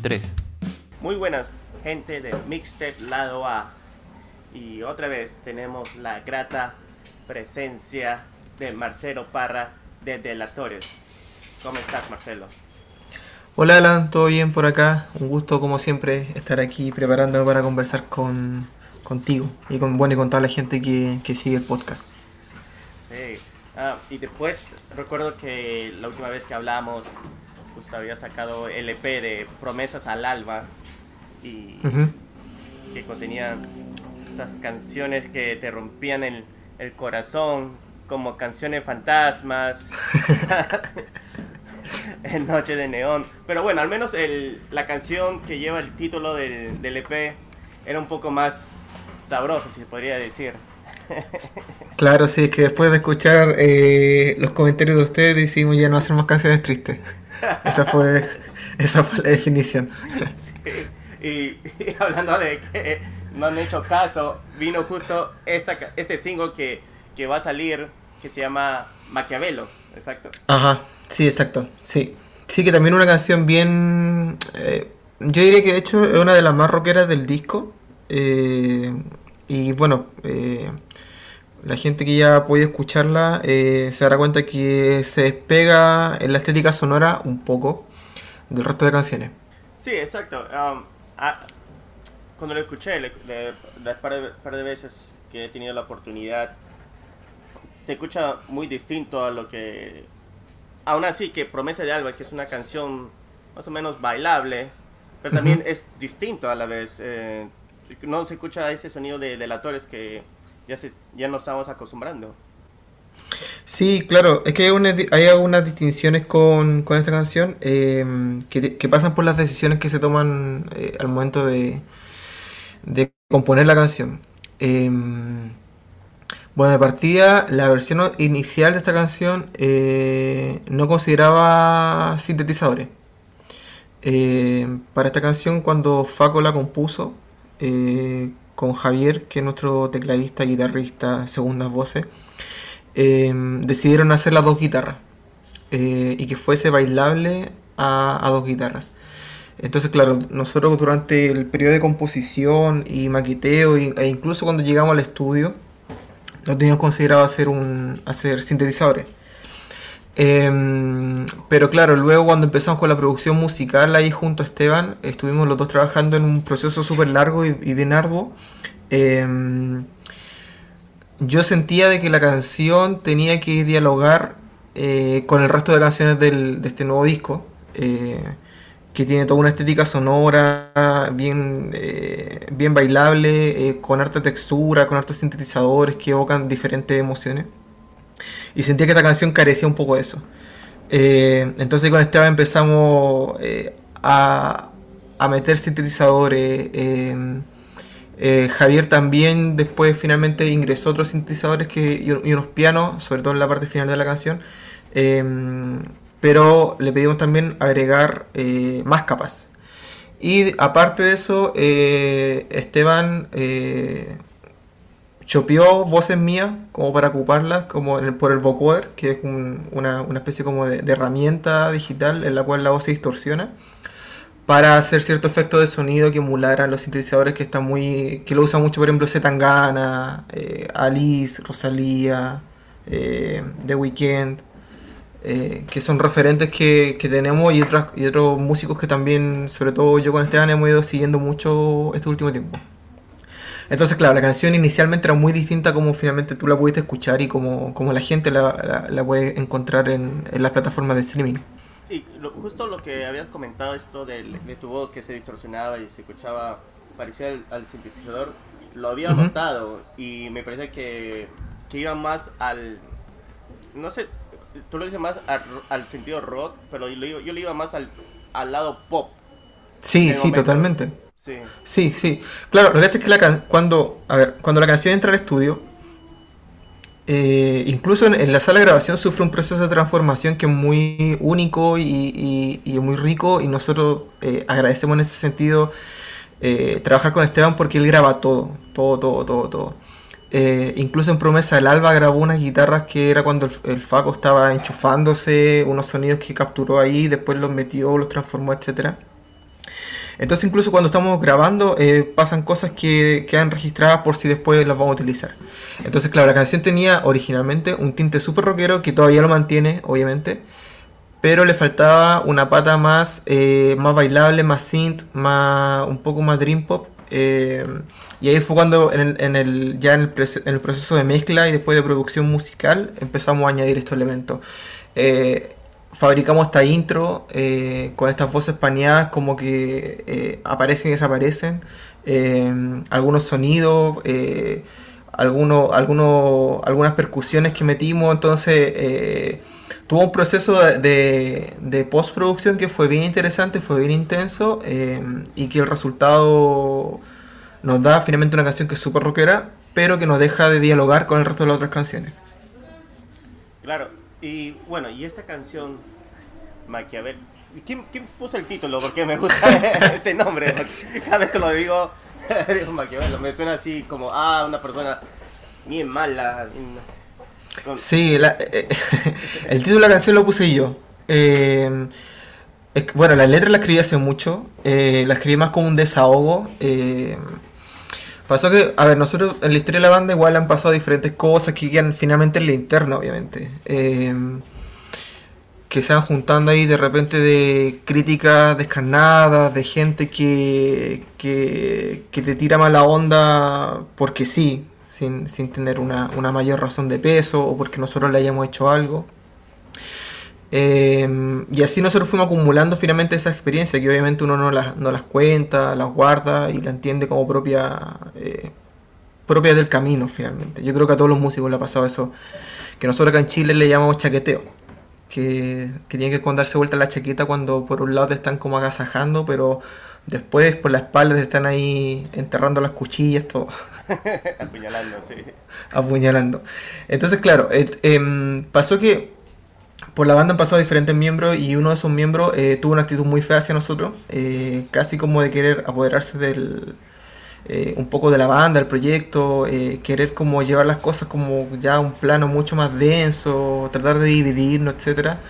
3. Muy buenas, gente de Mixtape Lado A. Y otra vez tenemos la grata presencia de Marcelo Parra de Delatores. ¿Cómo estás, Marcelo? Hola Alan, ¿todo bien por acá? Un gusto como siempre estar aquí preparándome para conversar con, contigo y con, bueno, y con toda la gente que, que sigue el podcast. Sí. Ah, y después recuerdo que la última vez que hablamos justo había sacado el EP de Promesas al Alba y que contenía esas canciones que te rompían el, el corazón como canciones fantasmas en Noche de Neón. Pero bueno, al menos el, la canción que lleva el título del, del EP era un poco más sabrosa, si se podría decir. Claro, sí, es que después de escuchar eh, los comentarios de ustedes decidimos ya no hacer más canciones tristes. Esa fue, esa fue la definición. Sí, Y, y hablando de que no han hecho caso, vino justo esta, este single que, que va a salir, que se llama Maquiavelo, exacto. Ajá, sí, exacto, sí. Sí, que también una canción bien... eh, yo diría que de hecho es una de las más rockeras del disco. eh, y bueno, eh, la gente que ya ha podido escucharla eh, se dará cuenta que se despega en la estética sonora un poco del resto de canciones. Sí, exacto. Um, ah, cuando lo escuché, le, le- las par de, par de veces que he tenido la oportunidad, se escucha muy distinto a lo que... Aún así, que Promesa de Alba, que es una canción más o menos bailable, pero también Ujú. es distinto a la vez. eh, no se escucha ese sonido de delatores que ya, se, ya nos estamos acostumbrando. Sí, claro, es que hay, una- hay algunas distinciones con, con esta canción eh, que, pasan por las decisiones que se toman eh, al momento de, de componer la canción. Eh, bueno, de partida, la versión inicial de esta canción eh, no consideraba sintetizadores. Para esta canción, cuando Faco la compuso con Javier, que es nuestro tecladista, guitarrista, segundas voces, eh, decidieron hacer las dos guitarras eh, y que fuese bailable a, dos guitarras. Entonces, claro, nosotros durante el periodo de composición y maqueteo e incluso cuando llegamos al estudio, no teníamos considerado hacer un hacer sintetizadores. Em, pero claro, luego cuando empezamos con la producción musical ahí junto a Esteban, estuvimos los dos trabajando en un proceso súper largo y, bien arduo. Em, yo sentía de que la canción tenía que dialogar eh, con el resto de canciones del- de este nuevo disco, eh, que tiene toda una estética sonora, bien, eh, bien bailable, con harta textura, con hartos sintetizadores que evocan diferentes emociones. Y sentía que esta canción carecía un poco de eso. Eh, entonces con Esteban empezamos eh, a, a meter sintetizadores. eh, Javier también después finalmente ingresó otros sintetizadores que, y, y unos pianos, sobre todo en la parte final de la canción. pero le pedimos también agregar más capas. Y aparte de eso, Esteban chopeó voces mías como para ocuparlas como por el vocoder, que es un- una, especie como de, herramienta digital en la cual la voz se distorsiona para hacer cierto efecto de sonido que emulara los sintetizadores que están muy que lo usan mucho por ejemplo Zetangana, eh, Alice, Rosalía, eh, The Weeknd, eh, que son referentes que, tenemos y otros y otros músicos que también, sobre todo yo con Esteban hemos ido siguiendo mucho este último tiempo. Entonces, claro, la canción inicialmente era muy distinta a como finalmente tú la pudiste escuchar y como, como la gente la, la- la puede encontrar en, en las plataformas de streaming. Y lo- justo lo que habías comentado, esto del- de, tu voz que se distorsionaba y se escuchaba parecido al, al sintetizador, lo había Ujú. notado y me parece que, que iba más al. No sé, tú lo dices más al, al sentido rock, pero yo, le iba- yo le iba más al, al lado pop. Sí, sí, momento. totalmente. Sí. Sí, sí. Claro, lo que hace es que la cuando, a ver, cuando la canción entra al estudio, eh, incluso en, la sala de grabación sufre un proceso de transformación que es muy único y, muy rico y nosotros eh, agradecemos en ese sentido eh, trabajar con Esteban porque él graba todo, todo, todo, todo, todo. Incluso en Promesa del Alba grabó unas guitarras que era cuando el, el Faco estaba enchufándose, unos sonidos que capturó ahí, después los metió, los transformó, etcétera. Entonces incluso cuando estamos grabando eh, pasan cosas que quedan registradas por si después las vamos a utilizar. Entonces claro, la canción tenía originalmente un tinte súper rockero que todavía lo mantiene, obviamente. Pero le faltaba una pata más, eh, más bailable, más synth, más, un poco más dream pop. Eh, y ahí fue cuando en el, ya en el, proceso de mezcla y después de producción musical empezamos a añadir estos elementos fabricamos esta intro eh, con estas voces paneadas como que eh, aparecen y desaparecen, eh, algunos sonidos, algunos, algunos, algunas percusiones que metimos, entonces tuvo un proceso de, de, postproducción que fue bien interesante, fue bien intenso y que el resultado nos da finalmente una canción que es súper rockera, pero que nos deja de dialogar con el resto de las otras canciones. Claro, y bueno, y esta canción, Maquiavel, ¿quién, ¿quién puso el título? Porque me gusta ese nombre. Cada vez que lo digo, digo Maquiavelo, me suena así como, ah, una persona bien mala. Sí, eh, el título de la canción lo puse yo. Eh, bueno, la letra la escribí hace mucho, eh, la escribí más como un desahogo. Pasó que, a ver, nosotros en la historia de la banda igual han pasado diferentes cosas que quedan finalmente en la interna, obviamente. Eh, que se van juntando ahí de repente de críticas descarnadas, de gente que, que, te tira mala onda porque sí, sin, tener una, una mayor razón de peso o porque nosotros le hayamos hecho algo. Em, y así nosotros fuimos acumulando finalmente esa experiencia, que obviamente uno no las, no las cuenta, las guarda y la entiende como propia, eh, propia del camino finalmente. Yo creo que a todos los músicos le ha pasado eso, que nosotros acá en Chile le llamamos chaqueteo, que, que tienen que darse vuelta la chaqueta cuando por un lado te están como agasajando, pero después por la espalda te están ahí enterrando las cuchillas, todo. Apuñalando, sí. Apuñalando. Entonces, claro, em, pasó que por la banda han pasado diferentes miembros y uno de esos miembros eh, tuvo una actitud muy fea hacia nosotros, eh, casi como de querer apoderarse del eh, un poco de la banda, del proyecto, querer como llevar las cosas como ya a un plano mucho más denso, tratar de dividirnos, etcétera.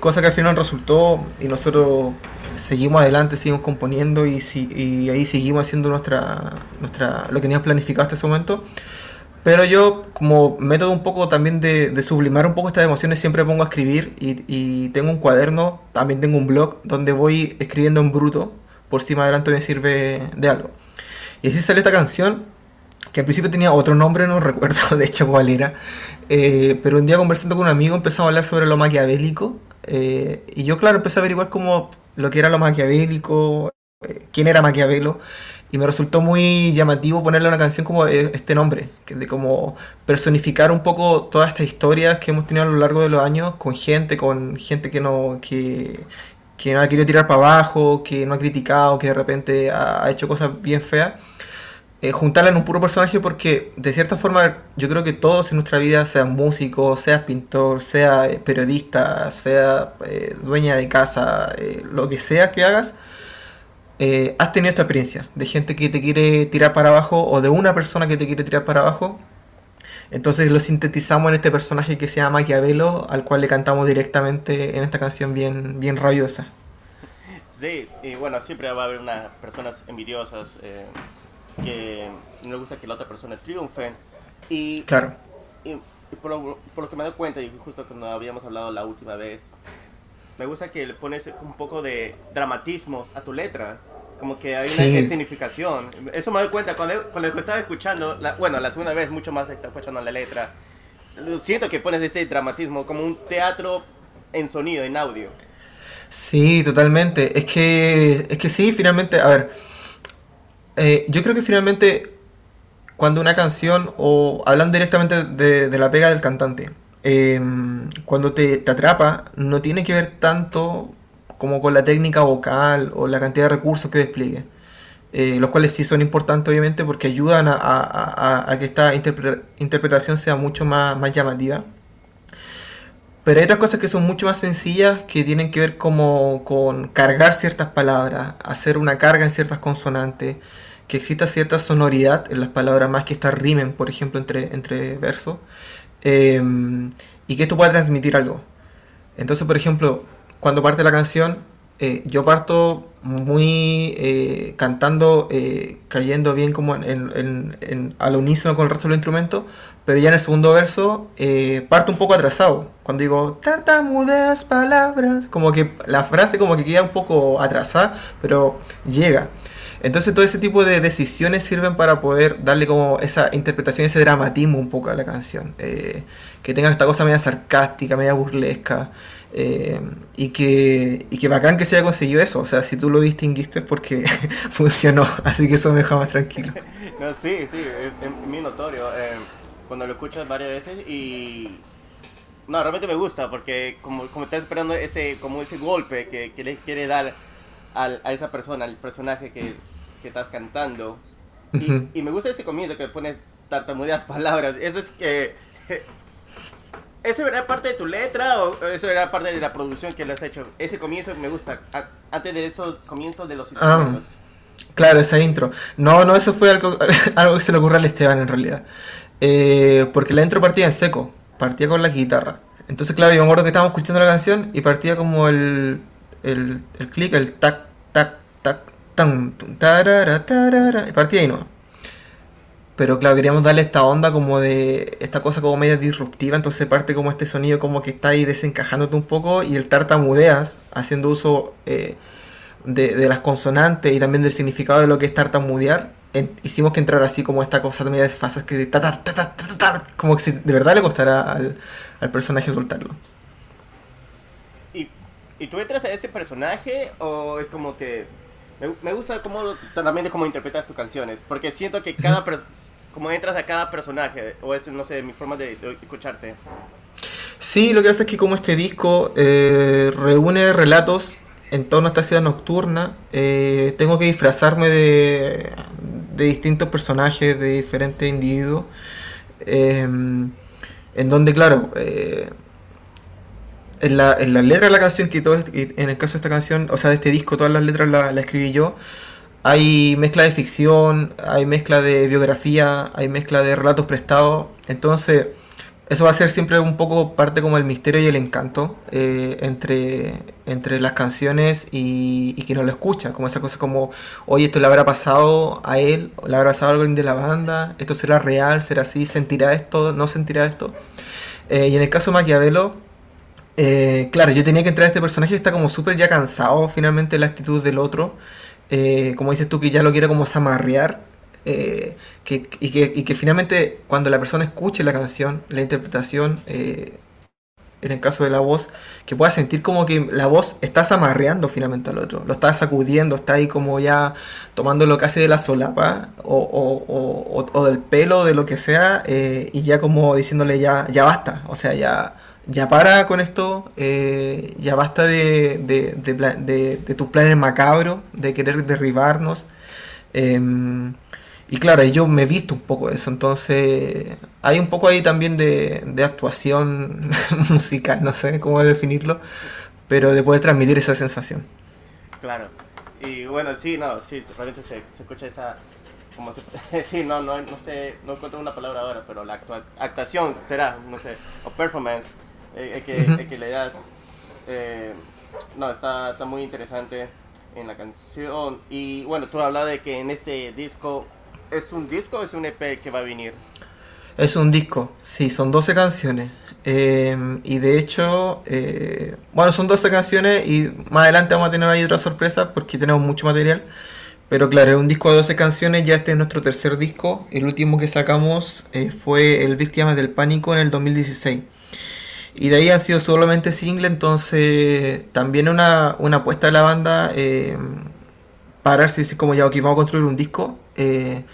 cosa que al final resultó y nosotros seguimos adelante, seguimos componiendo y, y ahí seguimos haciendo nuestra, nuestra lo que teníamos planificado hasta ese momento. Pero yo, como método un poco también de, sublimar un poco estas emociones, siempre pongo a escribir y, tengo un cuaderno, también tengo un blog donde voy escribiendo en bruto, por si más adelante me sirve de algo. Y así sale esta canción, que al principio tenía otro nombre, no recuerdo de hecho cuál era, eh, pero un día conversando con un amigo empezamos a hablar sobre lo maquiavélico, eh, y yo claro empecé a averiguar como lo que era lo maquiavélico, eh, quién era Maquiavelo. Y me resultó muy llamativo ponerle una canción como e, este nombre, que de como personificar un poco todas estas historias que hemos tenido a lo largo de los años con gente, con gente que no, que, que no ha querido tirar para abajo, que no ha criticado, que de repente ha, hecho cosas bien feas. Eh, juntarla en un puro personaje porque de cierta forma yo creo que todos en nuestra vida, seas músico, seas pintor, sea eh, periodista, sea eh, dueña de casa, lo que sea que hagas, eh, has tenido esta experiencia de gente que te quiere tirar para abajo o de una persona que te quiere tirar para abajo. Entonces lo sintetizamos en este personaje que se llama Maquiavelo, al cual le cantamos directamente en esta canción bien, bien rabiosa. Sí, y bueno, siempre va a haber unas personas envidiosas eh, que no les gusta que la otra persona triunfe. Y, claro. Y, por, lo, por, lo, que me doy cuenta, y justo cuando habíamos hablado la última vez, me gusta que le pones un poco de dramatismo a tu letra. Como que hay una significación. Eso me doy cuenta cuando, cuando estaba escuchando, bueno, la segunda vez mucho más estaba escuchando la letra. Siento que pones ese dramatismo como un teatro en sonido, en audio. Sí, totalmente. Es que, es que sí, finalmente, a ver, eh, yo creo que finalmente cuando una canción, o hablan directamente de, de la pega del cantante, Em, cuando te, atrapa, no tiene que ver tanto como con la técnica vocal o la cantidad de recursos que despliegue. Eh, los cuales sí son importantes obviamente porque ayudan a, que esta interpretación sea mucho más, llamativa. Pero hay otras cosas que son mucho más sencillas que tienen que ver como con cargar ciertas palabras, hacer una carga en ciertas consonantes, que exista cierta sonoridad en las palabras más que estar rimen, por ejemplo, entre, entre versos. Em, y que esto pueda transmitir algo. Entonces, por ejemplo, cuando parte la canción, eh, yo parto muy eh, cantando, eh, cayendo bien como en, en, en, al unísono con el resto de los instrumentos, pero ya en el segundo verso parto un poco atrasado. Cuando digo tartamudeas palabras, como que la frase como que queda un poco atrasada, pero llega. Entonces todo ese tipo de decisiones sirven para poder darle como esa interpretación, ese dramatismo un poco a la canción. que tenga esta cosa media sarcástica, media burlesca. Eh, y, que, y que bacán que se haya conseguido eso. O sea, si tú lo distinguiste es porque funcionó. Así que eso me deja más tranquilo. no, sí, sí, es, muy notorio. Eh, cuando lo escuchas varias veces y... No, realmente me gusta porque como, como estás esperando ese, como ese golpe que, que le quiere dar al, a esa persona, al personaje que, que estás cantando. Y, y, me gusta ese comienzo que pones tartamudeas palabras. Eso es que ¿Eso era parte de tu letra o eso era parte de la producción que le has hecho? Ese comienzo me gusta, antes de esos comienzos de los ah, Claro, esa intro. No, no, eso fue algo, algo que se le ocurrió al Esteban en realidad. Eh, porque la intro partía en seco, partía con la guitarra. Entonces, claro, yo me acuerdo que estábamos escuchando la canción y partía como el, el, el clic, el tac, tac, tac, tan, tarara, tarara, y partía ahí no. Pero claro, queríamos darle esta onda como de esta cosa como media disruptiva, entonces parte como este sonido como que está ahí desencajándote un poco y el tartamudeas haciendo uso eh, de, las consonantes y también del significado de lo que es tartamudear. hicimos que entrara así como esta cosa media desfasas que ta, ta, ta, ta, como que si de verdad le costara al, al personaje soltarlo. ¿Y, ¿Y tú entras a ese personaje o es como que me, me gusta cómo también cómo interpretas tus canciones, porque siento que cada como entras a cada personaje, o es, no sé, mi forma de, escucharte. Sí, lo que pasa es que como este disco eh, reúne relatos en torno a esta ciudad nocturna, eh, tengo que disfrazarme de, de, distintos personajes, de diferentes individuos, em, en donde, claro, eh, en, la, en la letra de la canción, que todo, en el caso de esta canción, o sea, de este disco, todas las letras las la escribí yo, hay mezcla de ficción, hay mezcla de biografía, hay mezcla de relatos prestados. Entonces, eso va a ser siempre un poco parte como el misterio y el encanto eh, entre, entre las canciones y, y quien no lo escucha. Como esa cosa como, oye, esto le habrá pasado a él, le habrá pasado a alguien de la banda, esto será real, será así, sentirá esto, no sentirá esto. Eh, y en el caso de Maquiavelo, eh, claro, yo tenía que entrar a este personaje que está como súper ya cansado finalmente la actitud del otro. Eh, como dices tú, que ya lo quiere como zamarrear, eh, y, que, y, que, finalmente cuando la persona escuche la canción, la interpretación, en el caso de la voz, que pueda sentir como que la voz está zamarreando finalmente al otro, lo está sacudiendo, está ahí como ya tomándolo casi de la solapa o, o, o, o del pelo, de lo que sea, y ya como diciéndole ya, ya basta, o sea, ya ya para con esto, eh, ya basta de, de, de, de, tus planes macabros, de querer derribarnos. Em, y claro, yo me he visto un poco de eso, entonces hay un poco ahí también de, actuación musical, no sé cómo definirlo, pero de poder transmitir esa sensación. Claro, y bueno, sí, no, sí, realmente se, se escucha esa, como se, sí, no, no, no sé, no encuentro una palabra ahora, pero la actuación será, no sé, o performance eh, que, que, le das. Eh, no, está, está muy interesante en la canción. Y bueno, tú hablas de que en este disco, ¿es un disco o es un EP que va a venir? Es un disco, sí, son 12 canciones. Eh, y de hecho, bueno, son 12 canciones y más adelante vamos a tener ahí otra sorpresa porque tenemos mucho material. Pero claro, es un disco de 12 canciones, ya este es nuestro tercer disco. El último que sacamos fue El Víctimas del Pánico en el 2016. Y de ahí ha sido solamente single, entonces también una, una apuesta de la banda eh, pararse decir como ya, ok, vamos a construir un disco, eh,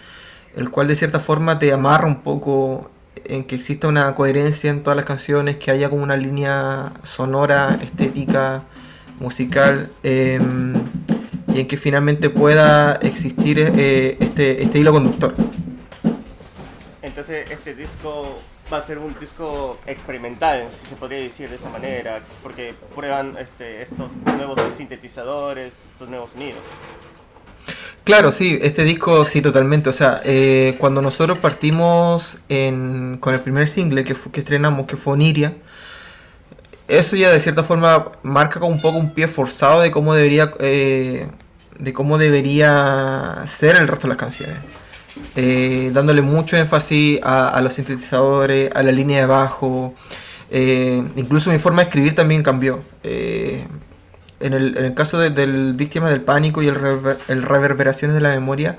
el cual de cierta forma te amarra un poco en que exista una coherencia en todas las canciones, que haya como una línea sonora, estética, musical, em, y en que finalmente pueda existir eh, este, este hilo conductor. Entonces, este disco va a ser un disco experimental, si se podría decir de esa manera, porque prueban este, estos nuevos sintetizadores, estos nuevos sonidos. Claro, sí, este disco sí, totalmente. O sea, eh, cuando nosotros partimos con el primer single que, estrenamos, que fue Oniria, eso ya de cierta forma marca como un poco un pie forzado de cómo debería eh, de cómo debería ser el resto de las canciones. Eh, dándole mucho énfasis a, los sintetizadores, a la línea de bajo. Eh, incluso mi forma de escribir también cambió. en, el, caso del Víctima del Pánico y el, el Reverberaciones de la Memoria,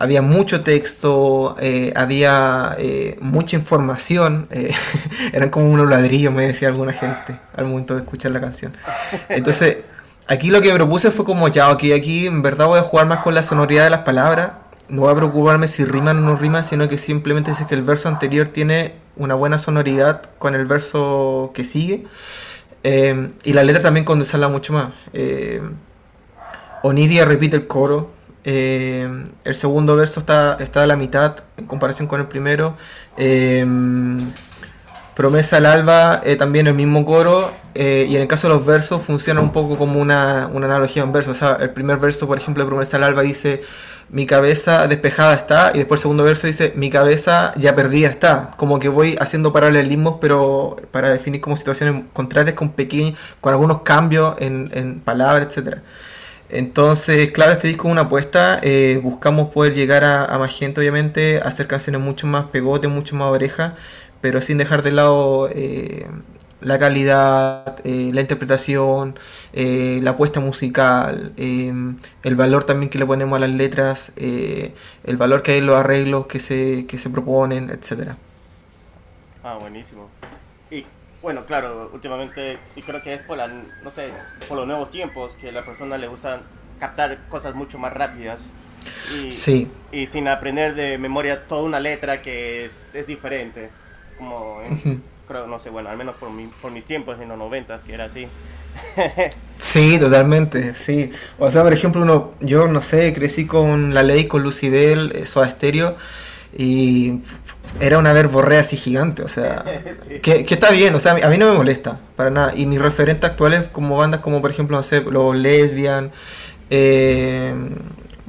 había mucho texto, eh, había eh, mucha información, eh, eran como unos ladrillos, me decía alguna gente al momento de escuchar la canción. Entonces, aquí lo que me propuse fue como, ya, ok, aquí en verdad voy a jugar más con la sonoridad de las palabras, no voy a preocuparme si riman o no riman, sino que simplemente es que el verso anterior tiene una buena sonoridad con el verso que sigue. y la letra también condensarla mucho más. Oniria repite el coro, eh, el segundo verso está, está a la mitad en comparación con el primero. Eh, promesa al alba, eh, también el mismo coro. y en el caso de los versos funciona un poco como una, analogía en verso. O sea, el primer verso, por ejemplo, de promesa al alba dice mi cabeza despejada está. Y después el segundo verso dice mi cabeza ya perdida está. Como que voy haciendo paralelismos, pero para definir como situaciones contrarias con pequeños, con algunos cambios en, en palabras, etcétera. Entonces, claro, este disco es una apuesta. Eh, buscamos poder llegar a, más gente, obviamente, hacer canciones mucho más pegote, mucho más oreja, pero sin dejar de lado eh, la calidad, eh, la interpretación, la apuesta musical, el valor también que le ponemos a las letras, el valor que hay en los arreglos que se, que se proponen, etcétera. Ah, buenísimo. Bueno, claro, últimamente, y creo que es por, la, no sé, por los nuevos tiempos que a la persona le gusta captar cosas mucho más rápidas. Y, sí. Y sin aprender de memoria toda una letra que es, es diferente. Como, creo, no sé, bueno, al menos por, mi, por mis tiempos en los 90, que era así. sí, totalmente, sí. O sea, por ejemplo, uno, yo no sé, crecí con La Ley, con Lucibel, eh, Soda Stereo y era una verborrea así gigante, o sea, que, está bien, o sea, a mí no me molesta, para nada. Y mis referentes actuales como bandas como por ejemplo, no sé, los Lesbian, eh,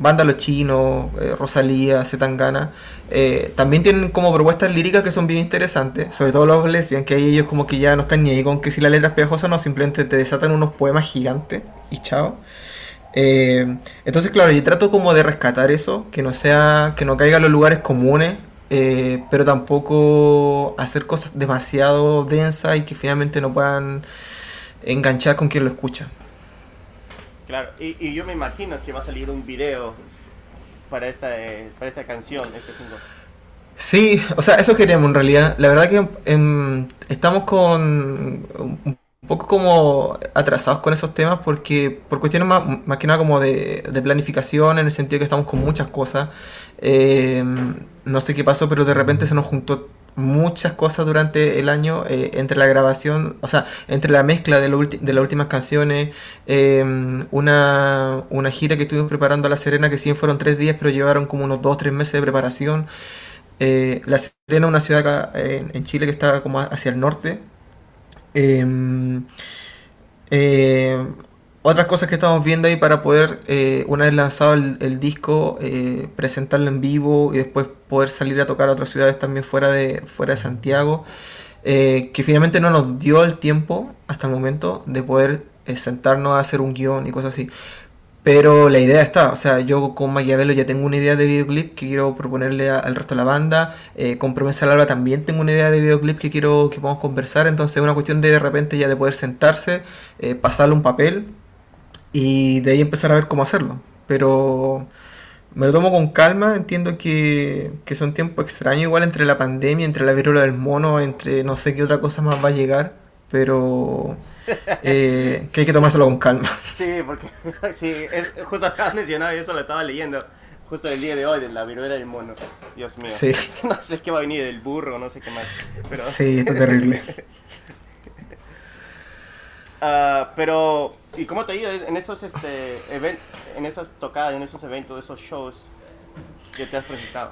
Banda Los Chinos, eh, Rosalía, Zetangana, eh, también tienen como propuestas líricas que son bien interesantes, sobre todo los Lesbian, que ellos como que ya no están ni ahí con que si la letra es pegajosa, no, simplemente te desatan unos poemas gigantes y chao. Eh, entonces, claro, yo trato como de rescatar eso, que no sea, que no caiga en los lugares comunes, eh, pero tampoco hacer cosas demasiado densas y que finalmente no puedan enganchar con quien lo escucha. Claro, y, yo me imagino que va a salir un video para esta, eh, para esta canción, este single. Sí, o sea, eso queremos en realidad. La verdad que em, estamos con un poco como atrasados con esos temas porque por cuestiones más, más que nada como de, planificación en el sentido que estamos con muchas cosas eh, no sé qué pasó pero de repente se nos juntó muchas cosas durante el año eh, entre la grabación o sea entre la mezcla de, de las últimas canciones eh, una, una gira que estuvimos preparando a La Serena que sí fueron tres días pero llevaron como unos dos tres meses de preparación. La Serena es una ciudad acá en Chile que está como hacia el norte. Em, eh, otras cosas que estamos viendo ahí para poder, eh, una vez lanzado el, disco, eh, presentarlo en vivo y después poder salir a tocar a otras ciudades también fuera de, fuera de Santiago, que finalmente no nos dio el tiempo hasta el momento de poder sentarnos a hacer un guion y cosas así. Pero la idea está, o sea, yo con Maquiavelo ya tengo una idea de videoclip que quiero proponerle al resto de la banda. Eh, con Promesa Larva también tengo una idea de videoclip que quiero que podamos conversar. Entonces es una cuestión de de repente ya de poder sentarse, eh, pasarle un papel y de ahí empezar a ver cómo hacerlo. Pero me lo tomo con calma, entiendo que, que son tiempos extraños, igual entre la pandemia, entre la viruela del mono, entre no sé qué otra cosa más va a llegar. Pero eh, que hay que tomárselo con calma. Sí, porque sí, es, justo acabas mencionado y eso lo estaba leyendo justo el día de hoy de la viruela del mono. Dios mío. Sí. No sé qué va a venir del burro, no sé qué más. Sí, está terrible. Uh, pero, ¿y cómo te ha ido en esos, este, en esas tocadas, en esos eventos, esos shows que te has presentado?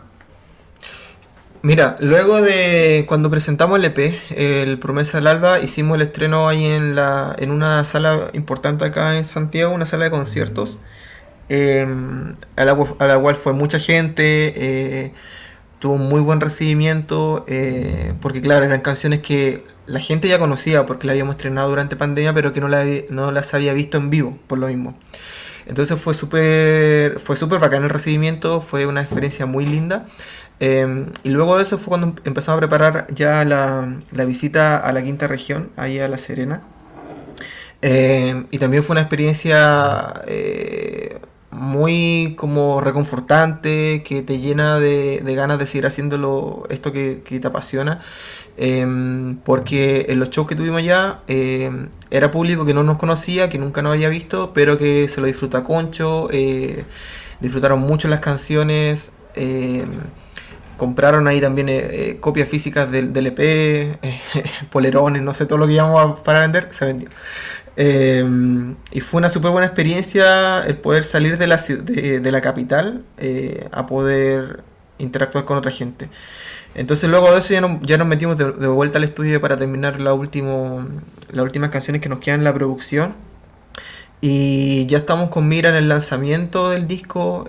Mira, luego de cuando presentamos el EP, el Promesa del Alba, hicimos el estreno ahí en, la, en una sala importante acá en Santiago, una sala de conciertos, em, a, la, cual fue mucha gente, eh, tuvo un muy buen recibimiento, eh, porque claro, eran canciones que la gente ya conocía porque la habíamos estrenado durante pandemia, pero que no, la, no las había visto en vivo, por lo mismo. Entonces fue súper fue súper bacán el recibimiento, fue una experiencia muy linda. Em, y luego de eso fue cuando empezamos a preparar ya la, la visita a la quinta región, ahí a La Serena. Em, y también fue una experiencia eh, muy como reconfortante, que te llena de, ganas de seguir haciéndolo, esto que, te apasiona. Em, porque en los shows que tuvimos ya era público que no nos conocía, que nunca nos había visto, pero que se lo disfruta concho, eh, disfrutaron mucho las canciones compraron ahí también eh, eh, copias físicas del, del EP, eh, polerones, no sé, todo lo que llamamos para vender, se vendió. Y fue una súper buena experiencia el poder salir de la, de, de la capital a poder interactuar con otra gente. Entonces luego de eso ya, ya nos metimos de, vuelta al estudio para terminar la último, las últimas canciones que nos quedan en la producción. Y ya estamos con mira en el lanzamiento del disco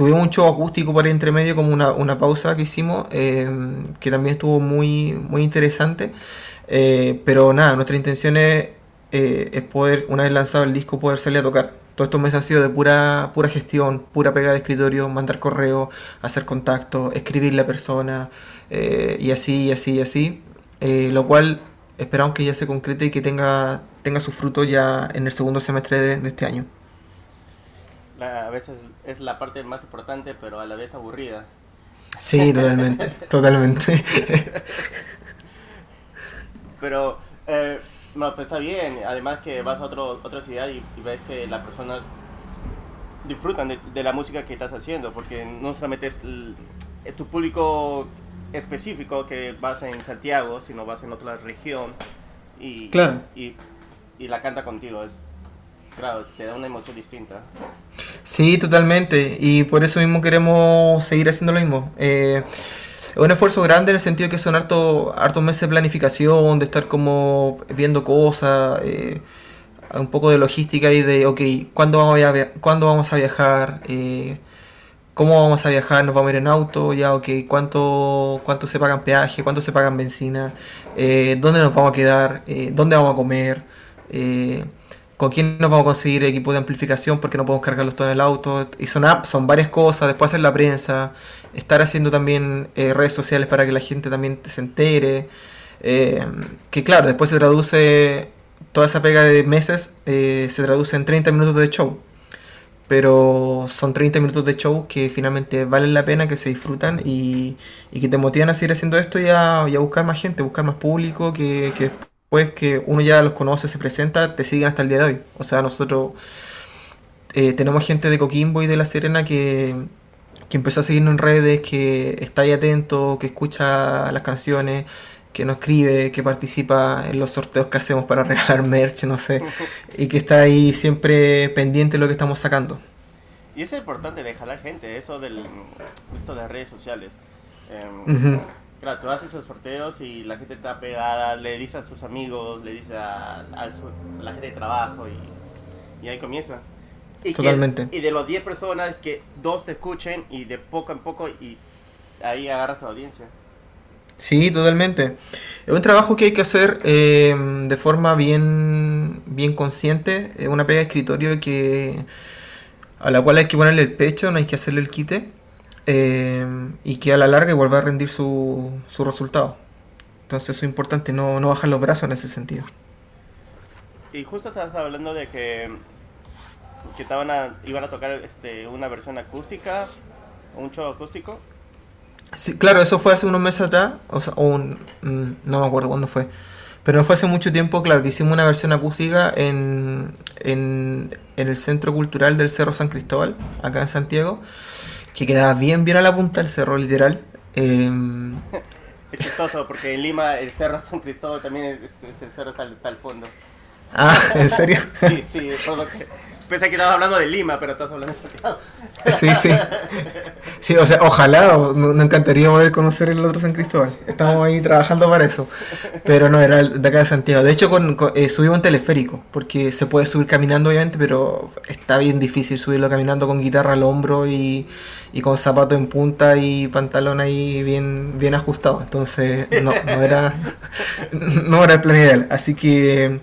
Tuvimos un show acústico por ahí entre medio, como una, una pausa que hicimos, eh, que también estuvo muy, muy interesante. Eh, pero nada, nuestra intención es, eh, es, poder, una vez lanzado el disco, poder salir a tocar. Todos estos meses han sido de pura, pura gestión, pura pega de escritorio, mandar correo, hacer contacto, escribir la persona, y así, y así, y así. lo cual esperamos que ya se concrete y que tenga, tenga su fruto ya en el segundo semestre de este año a veces es la parte más importante, pero a la vez aburrida. Sí, totalmente, totalmente. pero, eh, no, pues está bien, además que vas a otro, otra ciudad y, ves que las personas disfrutan de, la música que estás haciendo, porque no solamente es tu público específico que vas en Santiago, sino vas en otra región y, claro. y, y la canta contigo. Es, Claro, te da una emoción distinta. Sí, totalmente. Y por eso mismo queremos seguir haciendo lo mismo. Eh, es un esfuerzo grande en el sentido que son hartos harto meses de planificación, de estar como viendo cosas, eh, un poco de logística y de, ok, ¿cuándo vamos a, ¿cuándo vamos a viajar? Eh, ¿Cómo vamos a viajar? ¿Nos vamos a ir en auto? Ya, ok, ¿cuánto, cuánto se pagan peaje? ¿Cuánto se pagan benzina? ¿Dónde nos vamos a quedar? ¿Dónde vamos a comer? Con quién nos vamos a conseguir equipo de amplificación porque no podemos cargarlos todo en el auto. Y son, son varias cosas, después hacer la prensa, estar haciendo también eh, redes sociales para que la gente también se entere. Eh, que claro, después se traduce, toda esa pega de meses eh, se traduce en 30 minutos de show. Pero son 30 minutos de show que finalmente valen la pena, que se disfrutan y, que te motivan a seguir haciendo esto y a, buscar más gente, buscar más público, que, que pues que uno ya los conoce, se presenta, te siguen hasta el día de hoy. O sea, nosotros eh, tenemos gente de Coquimbo y de La Serena que, que empezó a seguirnos en redes, que está ahí atento, que escucha las canciones, que nos escribe, que participa en los sorteos que hacemos para regalar merch, no sé, y que está ahí siempre pendiente de lo que estamos sacando. Y eso es importante de jalar gente, eso del, esto de las redes sociales. Em, Claro, tú haces esos sorteos y la gente está pegada, le dice a sus amigos, le dice a, la gente de trabajo y, ahí comienza. Y Totalmente. y de los 10 personas, que dos te escuchen y de poco en poco y ahí agarras tu audiencia. Sí, totalmente. Es un trabajo que hay que hacer eh, de forma bien, bien consciente. Es una pega de escritorio que, a la cual hay que ponerle el pecho, no hay que hacerle el quite. Eh, y que a la larga igual va a rendir su, su resultado. Entonces eso es importante, no, no bajar los brazos en ese sentido. Y justo estabas hablando de que, que estaban iban a tocar este, una versión acústica, un show acústico. Sí, claro, eso fue hace unos meses atrás, o sea, un, mm, no me acuerdo cuándo fue. Pero fue hace mucho tiempo, claro, que hicimos una versión acústica en, en, en el Centro Cultural del Cerro San Cristóbal, acá en Santiago que quedaba bien, bien a la punta del cerro, literal. Em, es chistoso, porque en Lima el cerro San Cristóbal también es, el cerro está, al fondo. Ah, ¿en serio? sí, sí, por lo que... Pensé que estabas hablando de Lima, pero estás hablando de Santiago. Sí, sí. Sí, o sea, ojalá, nos encantaría poder conocer el otro San Cristóbal. Estamos ahí trabajando para eso. Pero no, era de acá de Santiago. De hecho, con, eh, subimos en teleférico, porque se puede subir caminando, obviamente, pero está bien difícil subirlo caminando con guitarra al hombro y, con zapato en punta y pantalón ahí bien, bien ajustado. Entonces, no, no era, no era el plan ideal. Así que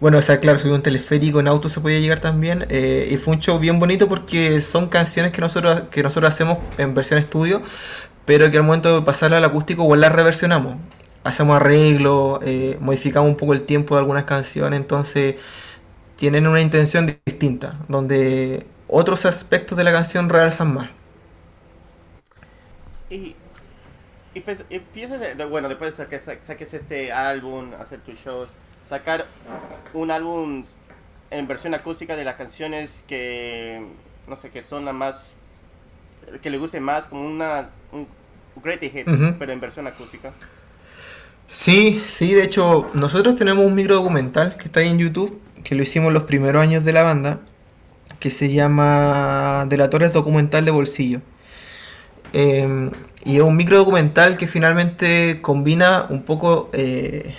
bueno, o sea, claro, subí un teleférico, en auto se podía llegar también. Eh, y fue un show bien bonito porque son canciones que nosotros, que nosotros hacemos en versión estudio, pero que al momento de pasarla al acústico igual las reversionamos. Hacemos arreglos, eh, modificamos un poco el tiempo de algunas canciones, entonces tienen una intención distinta, donde otros aspectos de la canción realzan más. Y, y, pues, piensas, bueno, después de que saques este álbum, hacer tus shows, sacar un álbum en versión acústica de las canciones que, no sé, que son las más, que le guste más, como una, un Greatest Hits, pero en versión acústica. Sí, sí, de hecho, nosotros tenemos un micro documental que está ahí en YouTube, que lo hicimos los primeros años de la banda, que se llama Delatores Documental de Bolsillo. Em, y es un micro documental que finalmente combina un poco eh,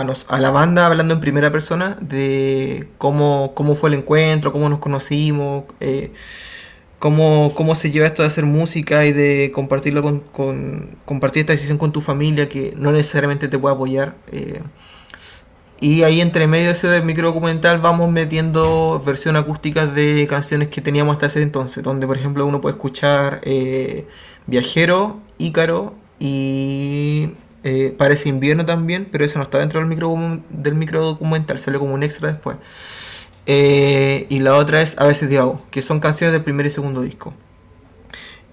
a, la banda hablando en primera persona de cómo, cómo fue el encuentro, cómo nos conocimos, eh, cómo, cómo se lleva esto de hacer música y de compartirlo con, compartir esta decisión con tu familia que no necesariamente te puede apoyar. Eh. y ahí entre medio ese micro documental vamos metiendo versión acústica de canciones que teníamos hasta ese entonces, donde por ejemplo uno puede escuchar eh, Viajero, Ícaro y eh, parece invierno también, pero eso no está dentro del micro, del micro documental, sale como un extra después. Eh, y la otra es A veces Diago, que son canciones del primer y segundo disco.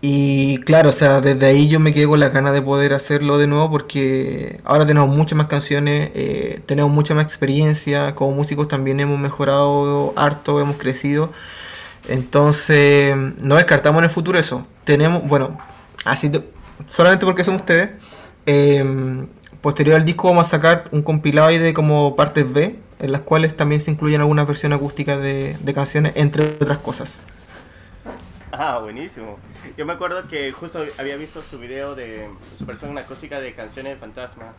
Y claro, o sea, desde ahí yo me quedé con la ganas de poder hacerlo de nuevo porque ahora tenemos muchas más canciones, eh, tenemos mucha más experiencia, como músicos también hemos mejorado harto, hemos crecido. Entonces, no descartamos en el futuro eso. Tenemos, bueno, así solamente porque son ustedes, Em, posterior al disco vamos a sacar un compilado de como partes B, en las cuales también se incluyen algunas versiones acústicas de, canciones, entre otras cosas. Ah, buenísimo. Yo me acuerdo que justo había visto su video de su versión acústica de canciones de fantasma.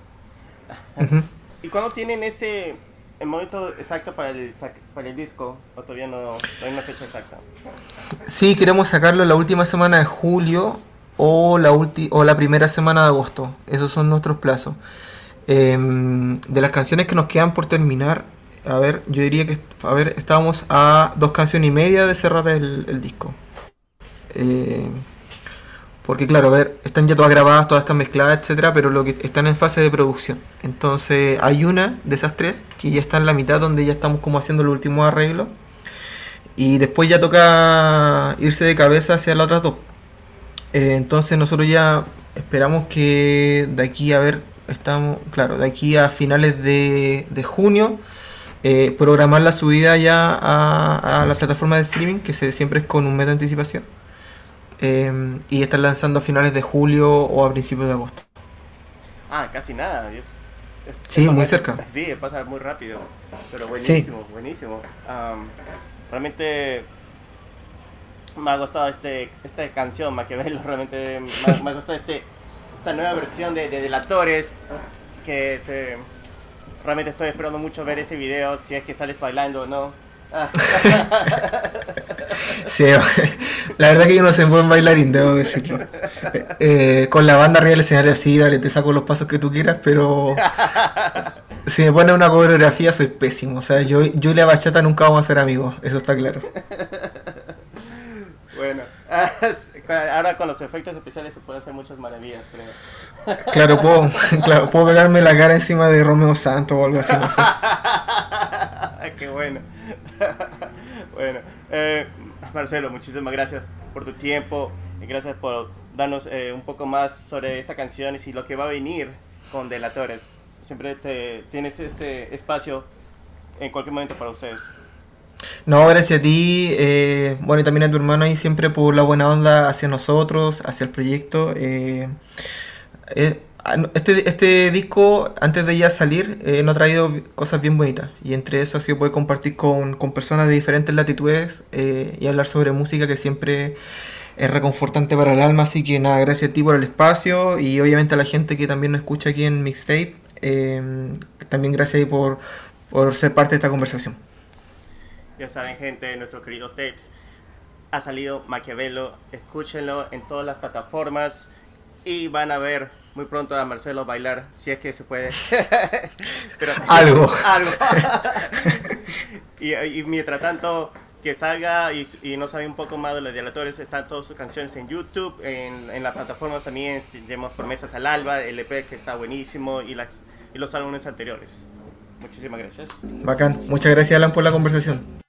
¿Y cuándo tienen ese el momento exacto para el, para el disco? ¿O todavía no, no hay una fecha exacta? Sí, queremos sacarlo la última semana de julio o la, o la primera semana de agosto. Esos son nuestros plazos. Em, de las canciones que nos quedan por terminar, a ver, yo diría que a ver, estábamos a dos canciones y media de cerrar el, disco. Eh, porque claro, a ver, están ya todas grabadas, todas están mezcladas, etcétera, pero lo que están en fase de producción. Entonces, hay una de esas tres que ya está en la mitad donde ya estamos como haciendo el último arreglo. Y después ya toca irse de cabeza hacia las otras dos. Eh, entonces nosotros ya esperamos que de aquí a ver, estamos, claro, de aquí a finales de, junio, eh, programar la subida ya a, a, la plataforma de streaming, que se, siempre es con un mes de anticipación. Eh, y estar lanzando a finales de julio o a principios de agosto. Ah, casi nada. sí, muy cerca. Sí, pasa muy rápido. Pero buenísimo, buenísimo. realmente me ha gustado este, esta canción, Maquiavelo, realmente me, me ha gustado este, esta nueva versión de, de Delatores, que se, realmente estoy esperando mucho ver ese video, si es que sales bailando o no. sí, la verdad que yo no soy buen bailarín, debo decirlo. Eh, con la banda arriba del escenario sí, dale, te saco los pasos que tú quieras, pero si me pones una coreografía soy pésimo. O sea, yo, yo y la bachata nunca vamos a ser amigos, eso está claro. Ahora con los efectos especiales se pueden hacer muchas maravillas, creo. Claro, puedo, claro, puedo pegarme la cara encima de Romeo Santo o algo así, no sé. Qué bueno. bueno, eh, Marcelo, muchísimas gracias por tu tiempo y gracias por darnos eh, un poco más sobre esta canción y lo que va a venir con Delatores. Siempre te, tienes este espacio en cualquier momento para ustedes. No, gracias a ti, eh, bueno, y también a tu hermano ahí siempre por la buena onda hacia nosotros, hacia el proyecto. Eh, eh, ah, este, este disco, antes de ya salir, nos ha traído cosas bien bonitas. Y entre eso ha sido poder compartir con, con personas de diferentes latitudes y hablar sobre música que siempre es reconfortante para el alma, así que nada, gracias a ti por el espacio y obviamente a la gente que también nos escucha aquí en Mixtape, eh, también gracias ahí por, por ser parte de esta conversación. Ya saben gente, de nuestros queridos tapes, ha salido Maquiavelo, escúchenlo en todas las plataformas y van a ver muy pronto a Marcelo bailar, si es que se puede. Pero, algo. algo. y, y mientras tanto, que salga y, y no sabe un poco más de los dilatores, están todas sus canciones en YouTube, en, en las plataformas también, tenemos Promesas al Alba, el EP que está buenísimo y, las, y los álbumes anteriores. Muchísimas gracias. Bacán. Muchas gracias Alan por la conversación.